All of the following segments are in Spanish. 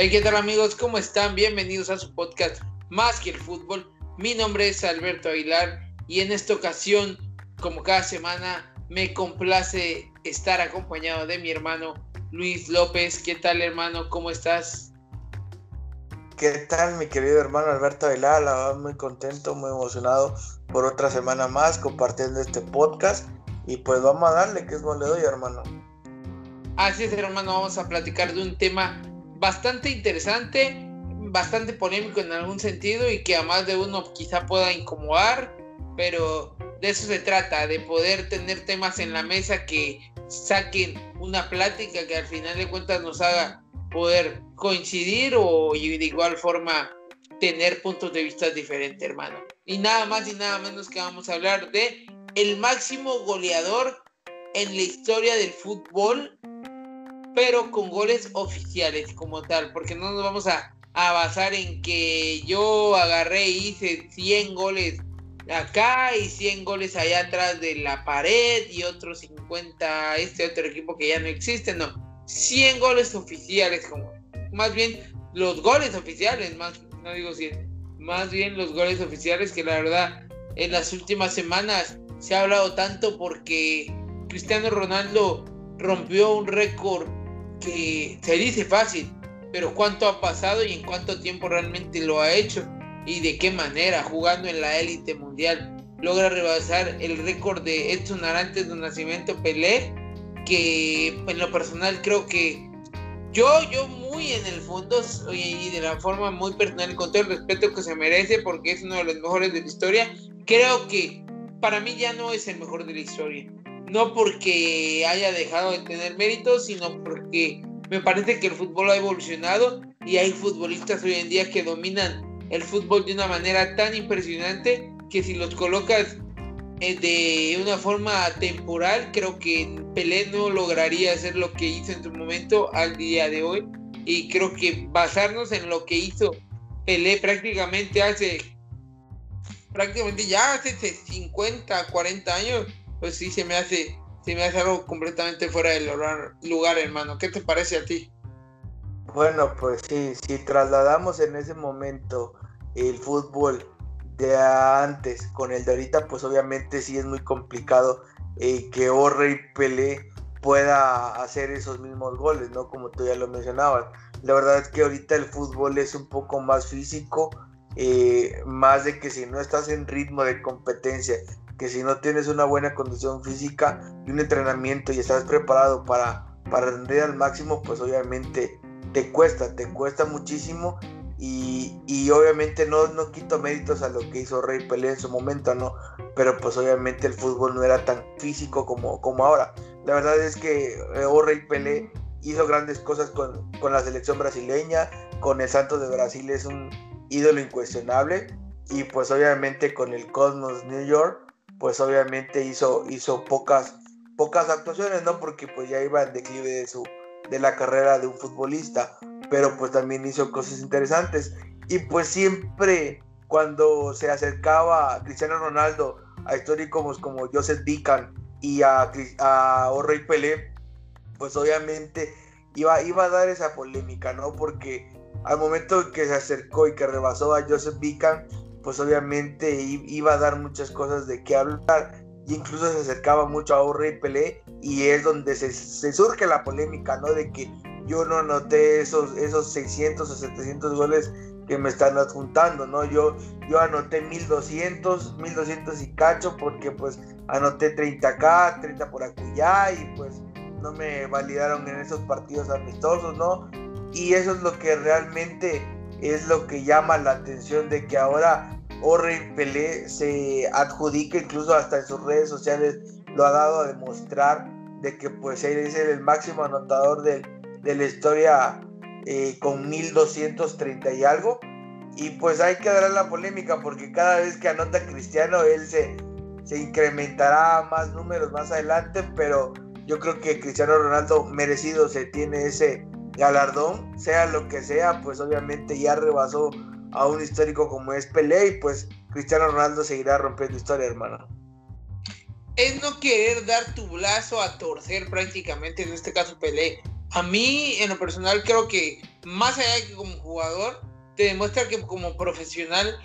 Hey, ¿qué tal amigos? ¿Cómo están? Bienvenidos a su podcast Más que el fútbol. Mi nombre es Alberto Aguilar y en esta ocasión, como cada semana, me complace estar acompañado de mi hermano Luis López. ¿Qué tal hermano? ¿Cómo estás? ¿Qué tal mi querido hermano Alberto Aguilar? La verdad muy contento, muy emocionado por otra semana más compartiendo este podcast y pues vamos a darle que es le doy hermano. Así es hermano, vamos a platicar de un tema bastante interesante, bastante polémico en algún sentido y que a más de uno quizá pueda incomodar, pero de eso se trata, de poder tener temas en la mesa que saquen una plática que al final de cuentas nos haga poder coincidir o de igual forma tener puntos de vista diferentes, hermano. Y nada más y nada menos que vamos a hablar de el máximo goleador en la historia del fútbol pero con goles oficiales como tal, porque no nos vamos a, basar en que yo agarré y hice 100 goles acá y 100 goles allá atrás de la pared y otros 50 este otro equipo que ya no existe, no. 100 goles oficiales, como más bien los goles oficiales, más no digo 100, más bien los goles oficiales que la verdad en las últimas semanas se ha hablado tanto porque Cristiano Ronaldo rompió un récord que se dice fácil, pero cuánto ha pasado y en cuánto tiempo realmente lo ha hecho y de qué manera, jugando en la élite mundial, logra rebasar el récord de Edson Arantes de Nacimiento Pelé, que en lo personal creo que yo, yo muy en el fondo y de la forma muy personal, con todo el respeto que se merece, porque es uno de los mejores de la historia, creo que para mí ya no es el mejor de la historia no porque haya dejado de tener méritos, sino porque me parece que el fútbol ha evolucionado y hay futbolistas hoy en día que dominan el fútbol de una manera tan impresionante que si los colocas eh, de una forma temporal, creo que Pelé no lograría hacer lo que hizo en su momento al día de hoy. Y creo que basarnos en lo que hizo Pelé prácticamente hace, prácticamente ya hace 50, 40 años, pues sí se me hace, se me hace algo completamente fuera del lugar, hermano. ¿Qué te parece a ti? Bueno, pues sí, si trasladamos en ese momento el fútbol de antes con el de ahorita, pues obviamente sí es muy complicado eh, que Orre y Pelé pueda hacer esos mismos goles, ¿no? Como tú ya lo mencionabas. La verdad es que ahorita el fútbol es un poco más físico, eh, más de que si no estás en ritmo de competencia que si no tienes una buena condición física y un entrenamiento y estás preparado para, para rendir al máximo, pues obviamente te cuesta, te cuesta muchísimo y, y, obviamente no, no quito méritos a lo que hizo Rey Pelé en su momento, ¿no? Pero pues obviamente el fútbol no era tan físico como, como ahora. La verdad es que eh, oh, Rey Pelé hizo grandes cosas con, con la selección brasileña, con el Santos de Brasil es un ídolo incuestionable y pues obviamente con el Cosmos New York pues obviamente hizo, hizo pocas, pocas actuaciones, ¿no? Porque pues ya iba en declive de, su, de la carrera de un futbolista, pero pues también hizo cosas interesantes. Y pues siempre cuando se acercaba Cristiano Ronaldo, a históricos como Joseph Bican y a, a Pelé, pues obviamente iba, iba a dar esa polémica, ¿no? Porque al momento que se acercó y que rebasó a Joseph Bican, pues obviamente iba a dar muchas cosas de qué hablar. Y incluso se acercaba mucho a Orre y y es donde se, surge la polémica, ¿no? De que yo no anoté esos, esos 600 o 700 goles que me están adjuntando, ¿no? Yo, yo anoté 1200, 1200 y cacho porque pues anoté 30 acá, 30 por acullá y pues no me validaron en esos partidos amistosos, ¿no? Y eso es lo que realmente es lo que llama la atención de que ahora Orre Pelé se adjudica incluso hasta en sus redes sociales lo ha dado a demostrar de que pues él es el máximo anotador de, de la historia eh, con 1230 y algo. Y pues hay que dar la polémica porque cada vez que anota Cristiano, él se, se incrementará más números más adelante, pero yo creo que Cristiano Ronaldo merecido se tiene ese galardón, sea lo que sea, pues obviamente ya rebasó a un histórico como es Pelé y pues Cristiano Ronaldo seguirá rompiendo historia, hermano. Es no querer dar tu brazo a torcer prácticamente, en este caso Pelé. A mí, en lo personal, creo que más allá de que como jugador, te demuestra que como profesional,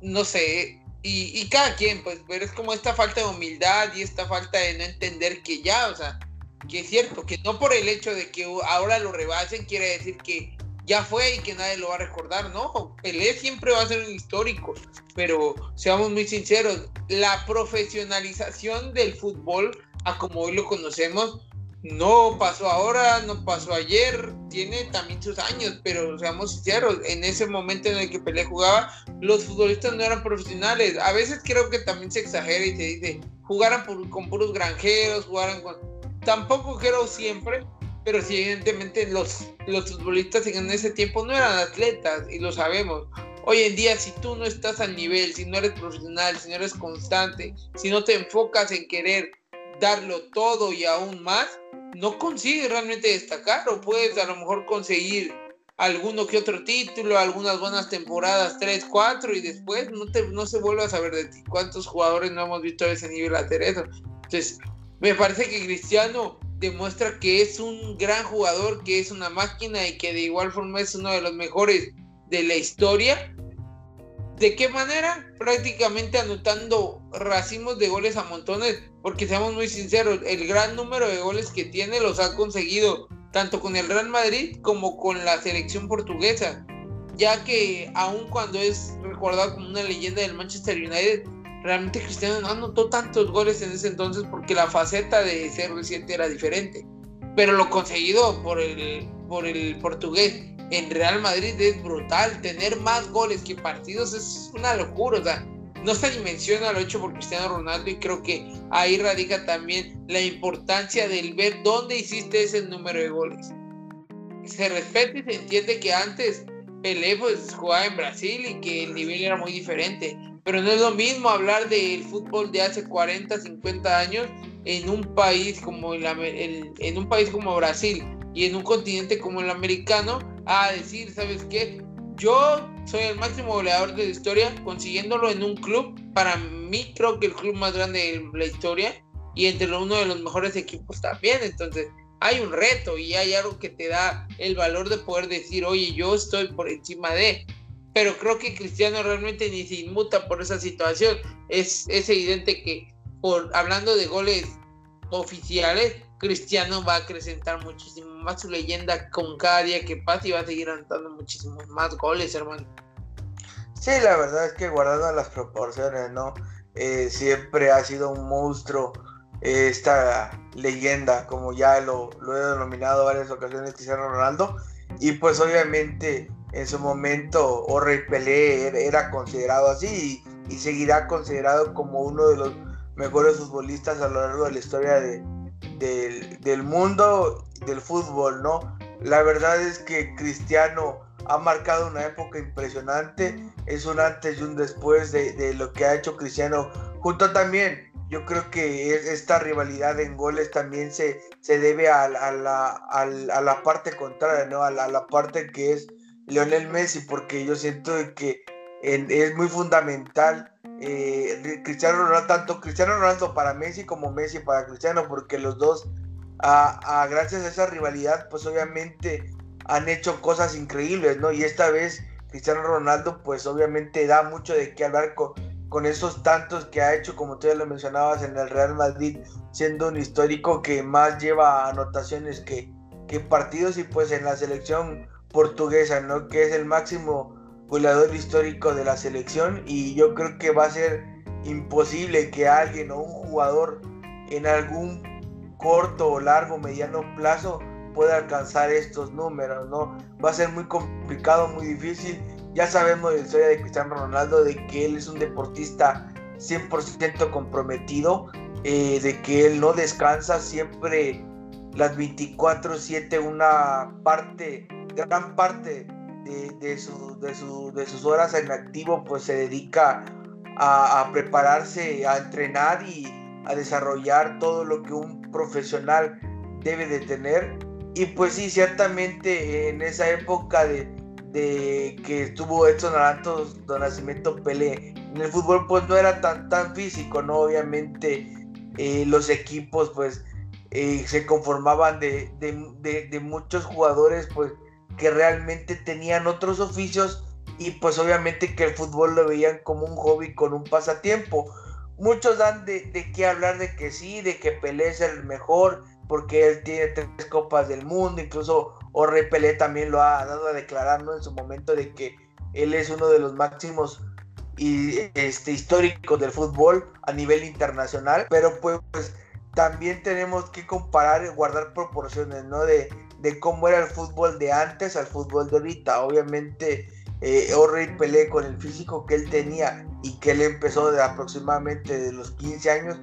no sé, y, y, cada quien, pues, pero es como esta falta de humildad y esta falta de no entender que ya, o sea, que es cierto, que no por el hecho de que ahora lo rebasen quiere decir que ya fue y que nadie lo va a recordar, ¿no? Pelé siempre va a ser un histórico, pero seamos muy sinceros, la profesionalización del fútbol, a como hoy lo conocemos, no pasó ahora, no pasó ayer, tiene también sus años, pero seamos sinceros, en ese momento en el que Pelé jugaba, los futbolistas no eran profesionales. A veces creo que también se exagera y se dice, jugaran con puros granjeros, jugaran con... Tampoco creo siempre, pero sí evidentemente los, los futbolistas en ese tiempo no eran atletas y lo sabemos. Hoy en día, si tú no estás al nivel, si no eres profesional, si no eres constante, si no te enfocas en querer darlo todo y aún más, no consigues realmente destacar o puedes a lo mejor conseguir alguno que otro título, algunas buenas temporadas, 3, 4 y después no, te, no se vuelve a saber de ti. ¿Cuántos jugadores no hemos visto a ese nivel hacer eso? Entonces, me parece que Cristiano demuestra que es un gran jugador, que es una máquina y que de igual forma es uno de los mejores de la historia ¿De qué manera? Prácticamente anotando racimos de goles a montones, porque seamos muy sinceros, el gran número de goles que tiene los ha conseguido tanto con el Real Madrid como con la selección portuguesa, ya que aun cuando es recordado como una leyenda del Manchester United, realmente Cristiano no anotó tantos goles en ese entonces porque la faceta de ser reciente era diferente, pero lo conseguido por el, por el portugués en Real Madrid es brutal. Tener más goles que partidos es una locura. O sea, no se dimensiona lo hecho por Cristiano Ronaldo y creo que ahí radica también la importancia del ver dónde hiciste ese número de goles. Se respeta y se entiende que antes Pelé pues, jugaba en Brasil y que el nivel era muy diferente. Pero no es lo mismo hablar del fútbol de hace 40, 50 años en un país como en un país como Brasil y en un continente como el americano a decir, ¿sabes qué? Yo soy el máximo goleador de la historia, consiguiéndolo en un club, para mí creo que el club más grande de la historia y entre uno de los mejores equipos también. Entonces, hay un reto y hay algo que te da el valor de poder decir, oye, yo estoy por encima de. Pero creo que Cristiano realmente ni se inmuta por esa situación. Es, es evidente que, por hablando de goles oficiales, Cristiano va a acrecentar muchísimo más su leyenda con cada día que pasa y va a seguir anotando muchísimos más goles, hermano. Sí, la verdad es que guardando las proporciones, ¿no? Eh, siempre ha sido un monstruo eh, esta leyenda, como ya lo, lo, he denominado varias ocasiones Cristiano Ronaldo. Y pues obviamente en su momento Orrey Pelé era considerado así y, y seguirá considerado como uno de los mejores futbolistas a lo largo de la historia de, del, mundo del fútbol, ¿no? La verdad es que Cristiano ha marcado una época impresionante, es un antes y un después de, lo que ha hecho Cristiano, junto también, yo creo que esta rivalidad en goles también se, se debe a, la, a, la, parte contraria, ¿no? A la, parte que es Lionel Messi, porque yo siento que es muy fundamental eh, Cristiano Ronaldo, tanto Cristiano Ronaldo para Messi como Messi para Cristiano, porque los dos, a, gracias a esa rivalidad, pues obviamente han hecho cosas increíbles, ¿no? Y esta vez Cristiano Ronaldo, pues obviamente da mucho de qué hablar con, con esos tantos que ha hecho, como tú ya lo mencionabas, en el Real Madrid, siendo un histórico que más lleva anotaciones que, que partidos y pues en la selección portuguesa, ¿no? Que es el máximo goleador histórico de la selección y yo creo que va a ser imposible que alguien o un jugador en algún corto o largo, mediano plazo pueda alcanzar estos números, ¿no? Va a ser muy complicado, muy difícil. Ya sabemos la historia de Cristiano Ronaldo, de que él es un deportista 100% comprometido, eh, de que él no descansa siempre las 24/7, una parte gran parte de, su, de, sus horas en activo pues se dedica a, prepararse, a entrenar y a desarrollar todo lo que un profesional debe de tener. Y pues sí, ciertamente en esa época de, de que estuvo Edson Arantos, Don Nacimiento Pelé, en el fútbol pues no era tan, tan físico, ¿no? Obviamente eh, los equipos pues eh, se conformaban de, de, muchos jugadores pues que realmente tenían otros oficios y pues obviamente que el fútbol lo veían como un hobby con un pasatiempo. Muchos dan de, de qué hablar de que sí, de que Pelé es el mejor, porque él tiene tres copas del mundo, incluso Orre Pelé también lo ha dado a declarar en su momento de que él es uno de los máximos y este históricos del fútbol a nivel internacional, pero pues, también tenemos que comparar guardar proporciones, ¿no? De, de, cómo era el fútbol de antes al fútbol de ahorita. Obviamente, eh, Orre Pelé con el físico que él tenía y que él empezó de aproximadamente de los 15 años,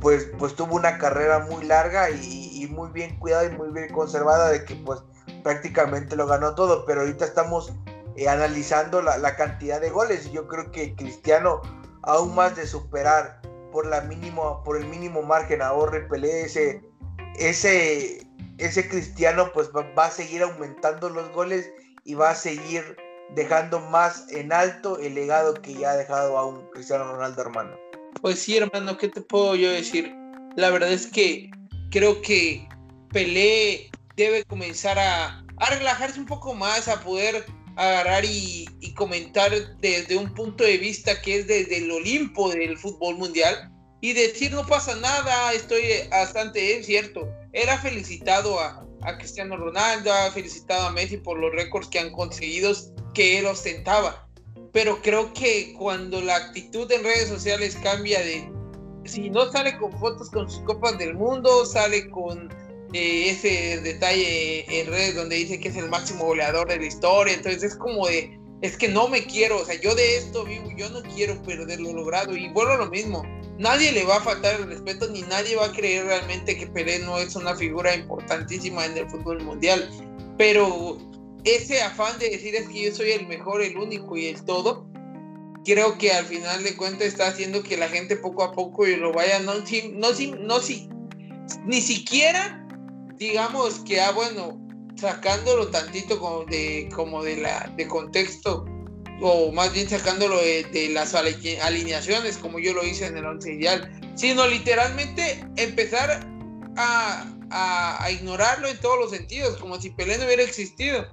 pues, pues tuvo una carrera muy larga y, muy bien cuidada y muy bien conservada de que pues prácticamente lo ganó todo, pero ahorita estamos eh, analizando la, cantidad de goles y yo creo que Cristiano aún más de superar por la mínimo por el mínimo margen a Orre Pelé ese ese ese Cristiano pues va, a seguir aumentando los goles y va a seguir dejando más en alto el legado que ya ha dejado a un Cristiano Ronaldo hermano. Pues sí, hermano, ¿qué te puedo yo decir? La verdad es que creo que Pelé debe comenzar a, relajarse un poco más, a poder agarrar y, comentar desde un punto de vista que es desde el Olimpo del fútbol mundial y decir no pasa nada, estoy bastante, cierto. Ha felicitado a, a Cristiano Ronaldo, ha felicitado a Messi por los récords que han conseguido que él ostentaba pero creo que cuando la actitud en redes sociales cambia de si no sale con fotos con sus copas del mundo, sale con eh, ese detalle en redes donde dice que es el máximo goleador de la historia, entonces es como de, es que no me quiero, o sea, yo de esto vivo, yo no quiero perder lo logrado y vuelvo a lo mismo, nadie le va a faltar el respeto ni nadie va a creer realmente que Pelé no es una figura importantísima en el fútbol mundial, pero ese afán de decir es que yo soy el mejor, el único y el todo, creo que al final de cuentas está haciendo que la gente poco a poco lo vaya, no, no, no, ni siquiera digamos que, ah, bueno, sacándolo tantito como de, como de, la, de contexto, o más bien sacándolo de, las alineaciones, como yo lo hice en el once ideal, sino literalmente empezar a, a, a ignorarlo en todos los sentidos, como si Pelé no hubiera existido.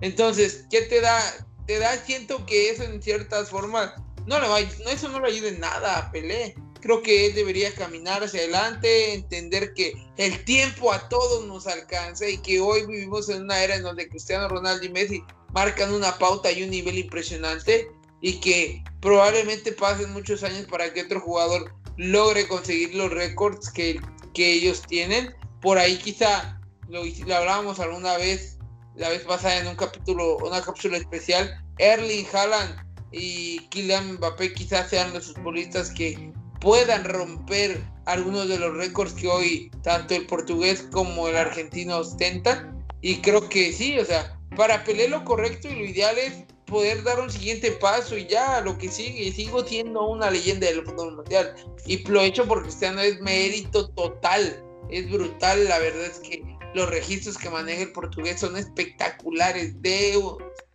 Entonces, ¿qué te da? Te da, siento que eso en ciertas formas, no le va, no, eso no le ayuda en nada a Pelé. Creo que él debería caminar hacia adelante, entender que el tiempo a todos nos alcanza y que hoy vivimos en una era en donde Cristiano Ronaldo y Messi marcan una pauta y un nivel impresionante y que probablemente pasen muchos años para que otro jugador logre conseguir los récords que, que ellos tienen. Por ahí quizá lo, lo hablábamos alguna vez la vez pasada en un capítulo, una cápsula especial, Erling Haaland y Kylian Mbappé quizás sean los futbolistas que puedan romper algunos de los récords que hoy tanto el portugués como el argentino ostentan. Y creo que sí, o sea, para pelear lo correcto y lo ideal es poder dar un siguiente paso y ya lo que sigue. Sigo siendo una leyenda del fútbol mundial. Y lo hecho por Cristiano es mérito total. Es brutal, la verdad es que los registros que maneja el portugués son espectaculares, de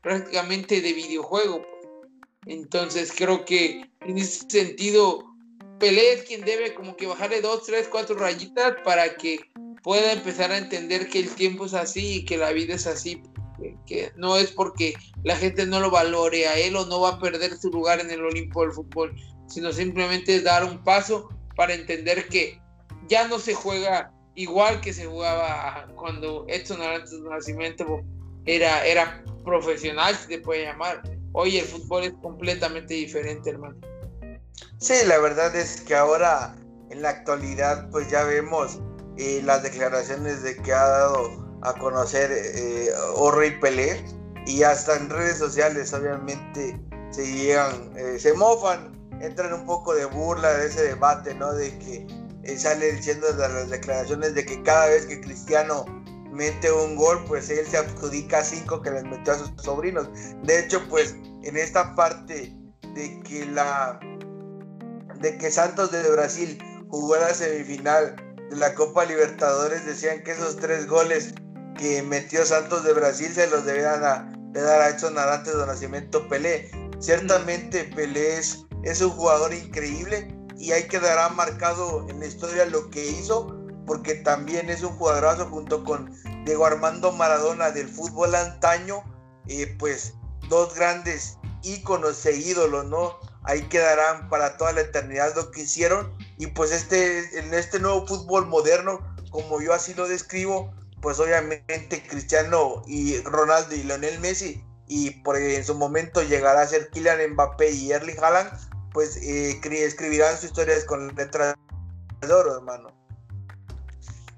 prácticamente de videojuego. Entonces creo que en ese sentido Pelé es quien debe como que bajarle dos, tres, cuatro rayitas para que pueda empezar a entender que el tiempo es así y que la vida es así. Que no es porque la gente no lo valore a él o no va a perder su lugar en el Olimpo del fútbol, sino simplemente es dar un paso para entender que ya no se juega igual que se jugaba cuando Edson Arantes Nacimiento era, era profesional, se te puede llamar. Hoy el fútbol es completamente diferente, hermano. Sí, la verdad es que ahora, en la actualidad, pues ya vemos eh, las declaraciones de que ha dado a conocer eh, y Pelé, y hasta en redes sociales, obviamente, se llegan, eh, se mofan, entran un poco de burla de ese debate, ¿no? De que sale diciendo las declaraciones de que cada vez que Cristiano mete un gol, pues él se adjudica cinco que les metió a sus sobrinos. De hecho, pues en esta parte de que la de que Santos de Brasil jugó la semifinal de la Copa Libertadores, decían que esos tres goles que metió Santos de Brasil se los debían de dar a Edson Arantes de Nacimiento Pelé. Ciertamente Pelé es, un jugador increíble y ahí quedará marcado en la historia lo que hizo, porque también es un jugadorazo junto con Diego Armando Maradona del fútbol antaño, eh, pues dos grandes íconos e ídolos, ¿no? Ahí quedarán para toda la eternidad lo que hicieron y pues este, en este nuevo fútbol moderno, como yo así lo describo, pues obviamente Cristiano y Ronaldo y Lionel Messi y por en su momento llegará a ser Kylian Mbappé y Erling Haaland, pues eh, escribirán sus historias con letras de oro, hermano.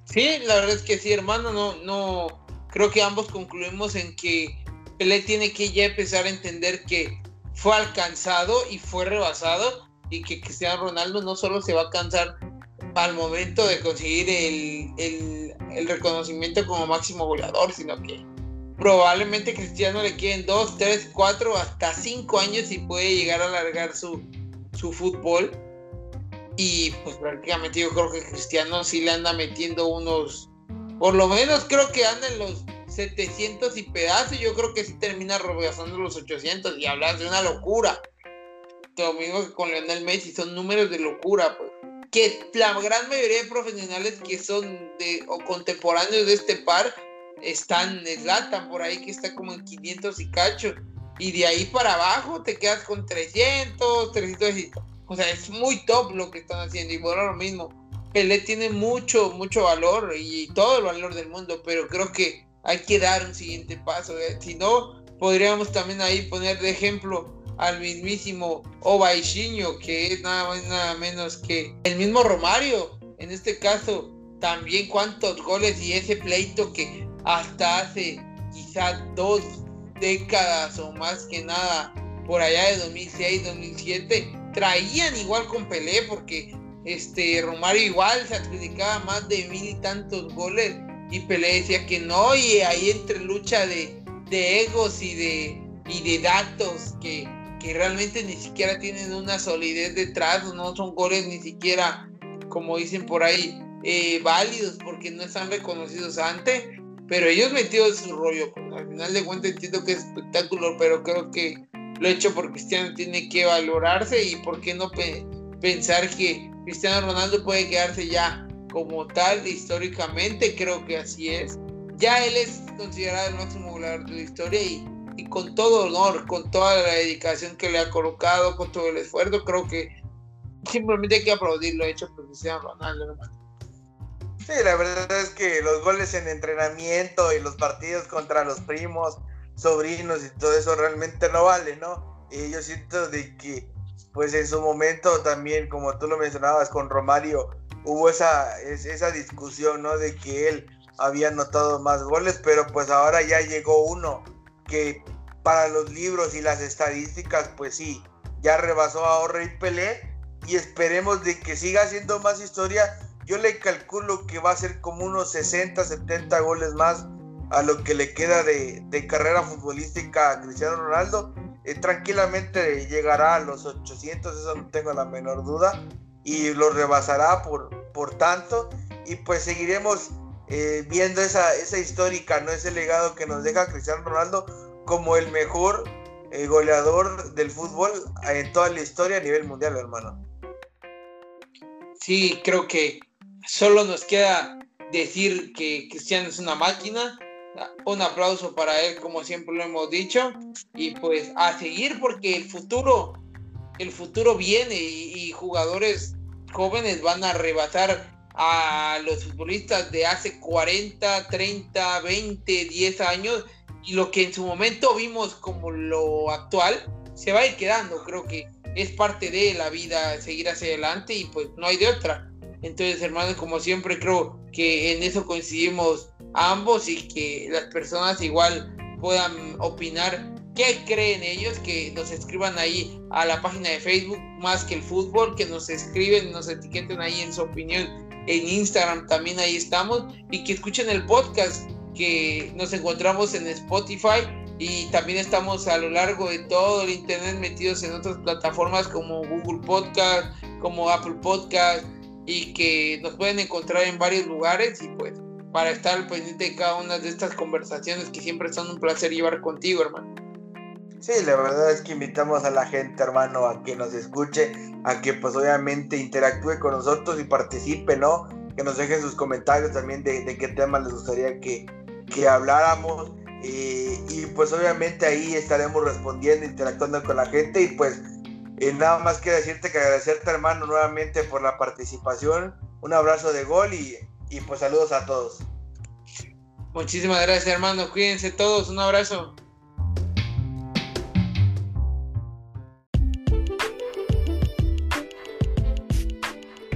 Sí, la verdad es que sí, hermano, no, no, creo que ambos concluimos en que Pelé tiene que ya empezar a entender que fue alcanzado y fue rebasado y que Cristiano Ronaldo no solo se va a cansar al momento de conseguir el, el, reconocimiento como máximo goleador, sino que probablemente Cristiano le queden 2, 3, 4, hasta 5 años y puede llegar a alargar su, su fútbol. Y pues prácticamente yo creo que Cristiano sí le anda metiendo unos, por lo menos creo que anda en los 700 y pedazos. Yo creo que sí termina rebasando los 800 y hablas de una locura. Lo mismo que con Lionel Messi, son números de locura, pues que la gran mayoría de profesionales que son de o contemporáneos de este par están Zlatan por ahí que está como en 500 y cacho y de ahí para abajo te quedas con 300, 300 y, o sea, es muy top lo que están haciendo y bueno, lo mismo. Pelé tiene mucho, mucho valor y todo el valor del mundo, pero creo que hay que dar un siguiente paso. ¿eh? Si no, podríamos también ahí poner de ejemplo al mismísimo Obaixinho, que es nada más nada menos que el mismo Romario. En este caso, también cuántos goles y ese pleito que hasta hace quizá dos décadas o más que nada, por allá de 2006, 2007, traían igual con Pelé, porque este Romario igual se adjudicaba más de mil y tantos goles y Pelé decía que no, y ahí entre lucha de, de egos y de, y de datos que que realmente ni siquiera tienen una solidez detrás, no son goles ni siquiera, como dicen por ahí, eh, válidos porque no están reconocidos antes, pero ellos metidos su rollo. Al final de cuentas entiendo que es espectáculo, pero creo que lo hecho por Cristiano tiene que valorarse y por qué no pensar que Cristiano Ronaldo puede quedarse ya como tal históricamente, creo que así es. Ya él es considerado el máximo goleador de la historia y y con todo honor, con toda la dedicación que le ha colocado, con todo el esfuerzo, creo que simplemente hay que aplaudir lo hecho por Cristiano Ronaldo. Sí, la verdad es que los goles en entrenamiento y los partidos contra los primos, sobrinos y todo eso realmente no vale, ¿no? Y yo siento de que, pues en su momento también, como tú lo mencionabas con Romario, hubo esa, esa discusión, ¿no? De que él había anotado más goles, pero pues ahora ya llegó uno que para los libros y las estadísticas, pues sí, ya rebasó a Orre y Pelé y esperemos de que siga haciendo más historia. Yo le calculo que va a ser como unos 60, 70 goles más a lo que le queda de, carrera futbolística a Cristiano Ronaldo. Eh, tranquilamente llegará a los 800, eso no tengo la menor duda, y lo rebasará por, por tanto. Y pues seguiremos eh, viendo esa, esa histórica, ¿no? Ese legado que nos deja Cristiano Ronaldo como el mejor eh, goleador del fútbol en toda la historia a nivel mundial, hermano. Sí, creo que solo nos queda decir que Cristiano es una máquina. Un aplauso para él, como siempre lo hemos dicho. Y pues a seguir porque el futuro, el futuro viene y, y jugadores jóvenes van a arrebatar a los futbolistas de hace 40, 30, 20, 10 años y lo que en su momento vimos como lo actual se va a ir quedando. Creo que es parte de la vida seguir hacia adelante y pues no hay de otra. Entonces, hermanos, como siempre, creo que en eso coincidimos ambos y que las personas igual puedan opinar qué creen ellos, que nos escriban ahí a la página de Facebook más que el fútbol, que nos escriben, nos etiqueten ahí en su opinión en Instagram también ahí estamos y que escuchen el podcast que nos encontramos en Spotify y también estamos a lo largo de todo el internet metidos en otras plataformas como Google Podcast, como Apple Podcast y que nos pueden encontrar en varios lugares y pues para estar pendiente de cada una de estas conversaciones que siempre son un placer llevar contigo, hermano. Sí, la verdad es que invitamos a la gente, hermano, a que nos escuche, a que pues obviamente interactúe con nosotros y participe, ¿no? Que nos dejen sus comentarios también de, qué tema les gustaría que, que habláramos. Eh, y pues obviamente ahí estaremos respondiendo, interactuando con la gente y pues eh, nada más que decirte que agradecerte hermano nuevamente por la participación, un abrazo de gol y, y pues saludos a todos. Muchísimas gracias hermano, cuídense todos, un abrazo.